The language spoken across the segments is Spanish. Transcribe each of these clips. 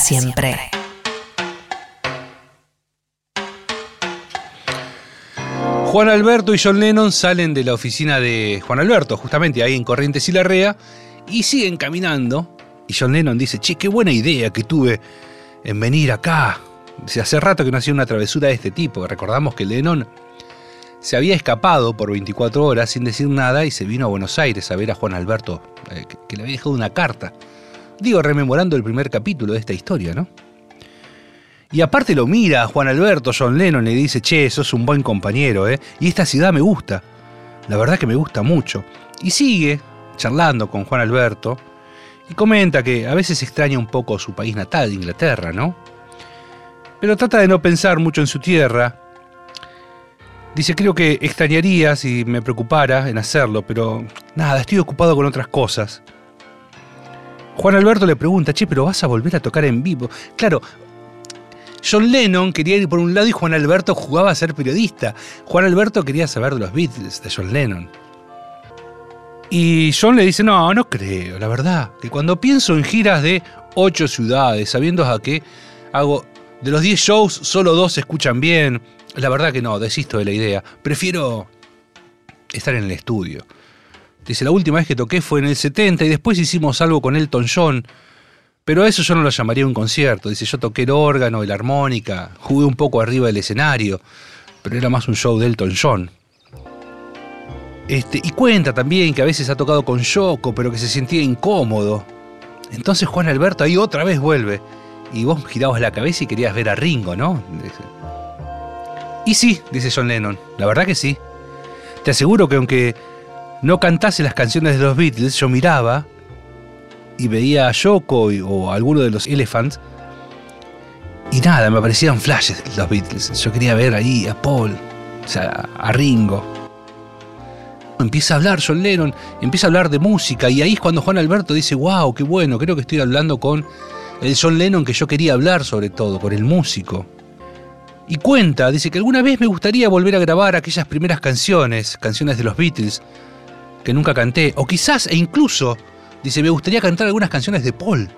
Siempre. Juan Alberto y John Lennon salen de la oficina de Juan Alberto, justamente ahí en Corrientes y Larrea, y siguen caminando. Y John Lennon dice, che, qué buena idea que tuve en venir acá. Dice, hace rato que no hacía una travesura de este tipo. Recordamos que Lennon se había escapado por 24 horas sin decir nada y se vino a Buenos Aires a ver a Juan Alberto, eh, que, que le había dejado una carta. Digo, rememorando el primer capítulo de esta historia, ¿no? Y aparte lo mira Juan Alberto, John Lennon, le dice, che, sos un buen compañero, ¿eh? Y esta ciudad me gusta. La verdad que me gusta mucho. Y sigue charlando con Juan Alberto y comenta que a veces extraña un poco su país natal, Inglaterra, ¿no? Pero trata de no pensar mucho en su tierra. Dice, creo que extrañaría si me preocupara en hacerlo, pero nada, estoy ocupado con otras cosas. Juan Alberto le pregunta, che, pero vas a volver a tocar en vivo. Claro, John Lennon quería ir por un lado y Juan Alberto jugaba a ser periodista. Juan Alberto quería saber de los Beatles, de John Lennon. Y John le dice, no, no creo, la verdad, que cuando pienso en giras de ocho ciudades, sabiendo a qué hago, de los 10 shows, solo dos se escuchan bien, la verdad que no, desisto de la idea. Prefiero estar en el estudio. Dice, la última vez que toqué fue en el 70 y después hicimos algo con Elton John. Pero a eso yo no lo llamaría un concierto. Dice, yo toqué el órgano y la armónica, jugué un poco arriba del escenario, pero era más un show de Elton John. Este, y cuenta también que a veces ha tocado con Yoko, pero que se sentía incómodo. Entonces Juan Alberto ahí otra vez vuelve. Y vos girabas la cabeza y querías ver a Ringo, ¿no? Y sí, dice John Lennon, la verdad que sí. Te aseguro que aunque no cantase las canciones de los Beatles, yo miraba y veía a Yoko o a alguno de los Elephants. Y nada, me aparecían flashes los Beatles. Yo quería ver ahí a Paul, o sea, a Ringo. Empieza a hablar John Lennon, empieza a hablar de música y ahí es cuando Juan Alberto dice, wow, qué bueno, creo que estoy hablando con el John Lennon que yo quería hablar sobre todo, con el músico. Y cuenta, dice que alguna vez me gustaría volver a grabar aquellas primeras canciones, canciones de los Beatles, que nunca canté, o quizás e incluso, dice, me gustaría cantar algunas canciones de Paul.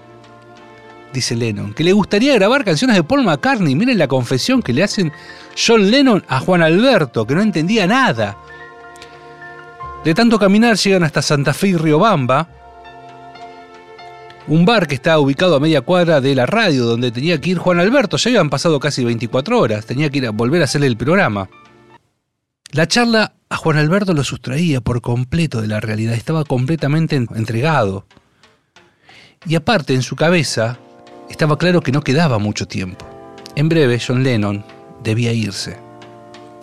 Dice Lennon, que le gustaría grabar canciones de Paul McCartney. Miren la confesión que le hacen John Lennon a Juan Alberto, que no entendía nada. De tanto caminar llegan hasta Santa Fe y Riobamba, un bar que está ubicado a media cuadra de la radio donde tenía que ir Juan Alberto. Ya habían pasado casi 24 horas, tenía que ir a volver a hacerle el programa. La charla a Juan Alberto lo sustraía por completo de la realidad, estaba completamente en- entregado. Y aparte, en su cabeza, estaba claro que no quedaba mucho tiempo. En breve, John Lennon debía irse.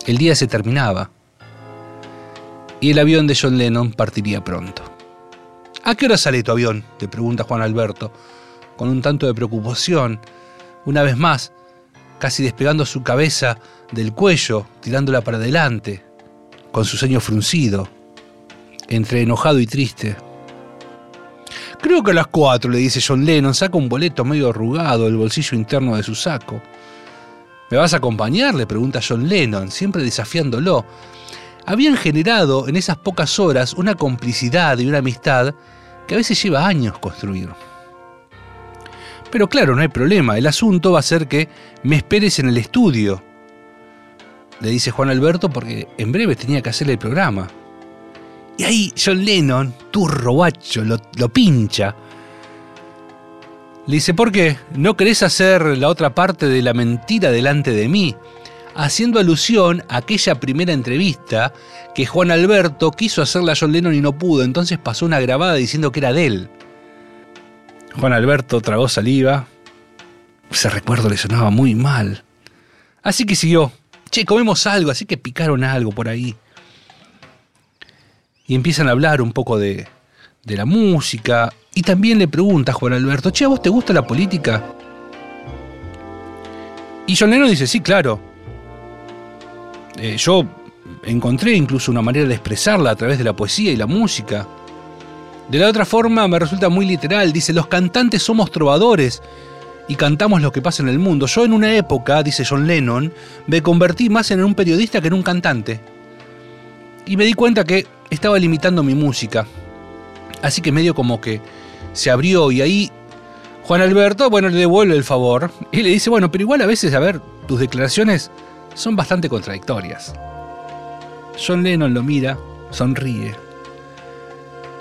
El día se terminaba. Y el avión de John Lennon partiría pronto. ¿A qué hora sale tu avión? le pregunta Juan Alberto, con un tanto de preocupación, una vez más, casi despegando su cabeza del cuello, tirándola para adelante, con su ceño fruncido, entre enojado y triste. Creo que a las cuatro, le dice John Lennon, saca un boleto medio arrugado del bolsillo interno de su saco. ¿Me vas a acompañar? le pregunta John Lennon, siempre desafiándolo. Habían generado en esas pocas horas una complicidad y una amistad que a veces lleva años construir. Pero claro, no hay problema, el asunto va a ser que me esperes en el estudio, le dice Juan Alberto porque en breve tenía que hacerle el programa. Y ahí John Lennon, turro guacho, lo, lo pincha. Le dice, ¿por qué? ¿No querés hacer la otra parte de la mentira delante de mí? Haciendo alusión a aquella primera entrevista que Juan Alberto quiso hacerle a John Lennon y no pudo, entonces pasó una grabada diciendo que era de él. Juan Alberto tragó saliva. Ese recuerdo le sonaba muy mal. Así que siguió. Che, comemos algo, así que picaron algo por ahí. Y empiezan a hablar un poco de, de la música. Y también le pregunta a Juan Alberto, che, ¿a vos te gusta la política? Y John Lennon dice, sí, claro. Eh, yo encontré incluso una manera de expresarla a través de la poesía y la música. De la otra forma me resulta muy literal, dice, los cantantes somos trovadores y cantamos lo que pasa en el mundo. Yo en una época, dice John Lennon, me convertí más en un periodista que en un cantante. Y me di cuenta que estaba limitando mi música. Así que medio como que se abrió y ahí Juan Alberto, bueno, le devuelve el favor y le dice, bueno, pero igual a veces, a ver, tus declaraciones son bastante contradictorias. John Lennon lo mira, sonríe.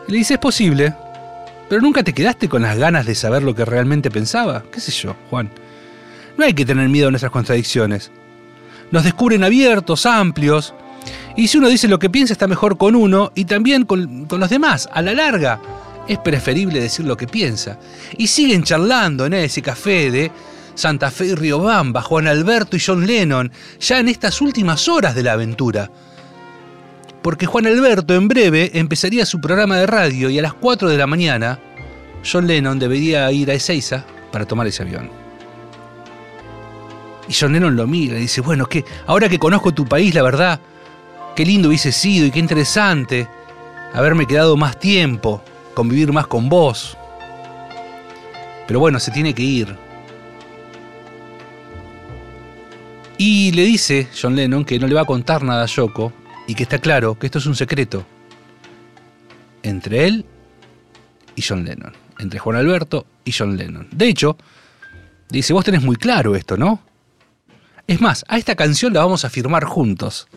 Le dice, es posible, pero nunca te quedaste con las ganas de saber lo que realmente pensaba. ¿Qué sé yo, Juan? No hay que tener miedo a nuestras contradicciones. Nos descubren abiertos, amplios. Y si uno dice lo que piensa está mejor con uno y también con, con los demás. A la larga, es preferible decir lo que piensa. Y siguen charlando en ese café de Santa Fe y Riobamba, Juan Alberto y John Lennon, ya en estas últimas horas de la aventura porque Juan Alberto en breve empezaría su programa de radio y a las 4 de la mañana John Lennon debería ir a Ezeiza para tomar ese avión. Y John Lennon lo mira y dice, bueno, que ahora que conozco tu país, la verdad, qué lindo hubiese sido y qué interesante haberme quedado más tiempo, convivir más con vos. Pero bueno, se tiene que ir. Y le dice John Lennon que no le va a contar nada a Yoko y que está claro que esto es un secreto entre él y John Lennon, entre Juan Alberto y John Lennon. De hecho, dice, vos tenés muy claro esto, ¿no? Es más, a esta canción la vamos a firmar juntos.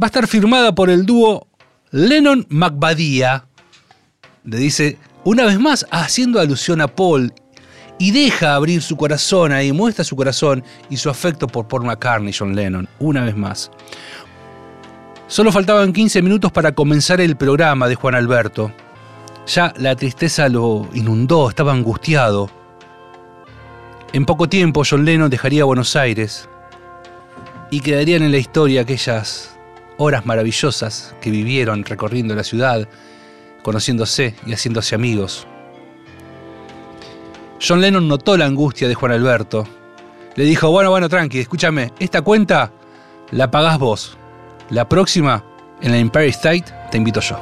Va a estar firmada por el dúo Lennon McBadia. Le dice, una vez más, haciendo alusión a Paul, y deja abrir su corazón ahí, muestra su corazón y su afecto por Paul McCartney y John Lennon, una vez más. Solo faltaban 15 minutos para comenzar el programa de Juan Alberto. Ya la tristeza lo inundó, estaba angustiado. En poco tiempo John Lennon dejaría Buenos Aires y quedarían en la historia aquellas horas maravillosas que vivieron recorriendo la ciudad, conociéndose y haciéndose amigos. John Lennon notó la angustia de Juan Alberto. Le dijo, bueno, bueno, tranqui, escúchame, esta cuenta la pagás vos. La próxima, en la Empire State, te invito yo.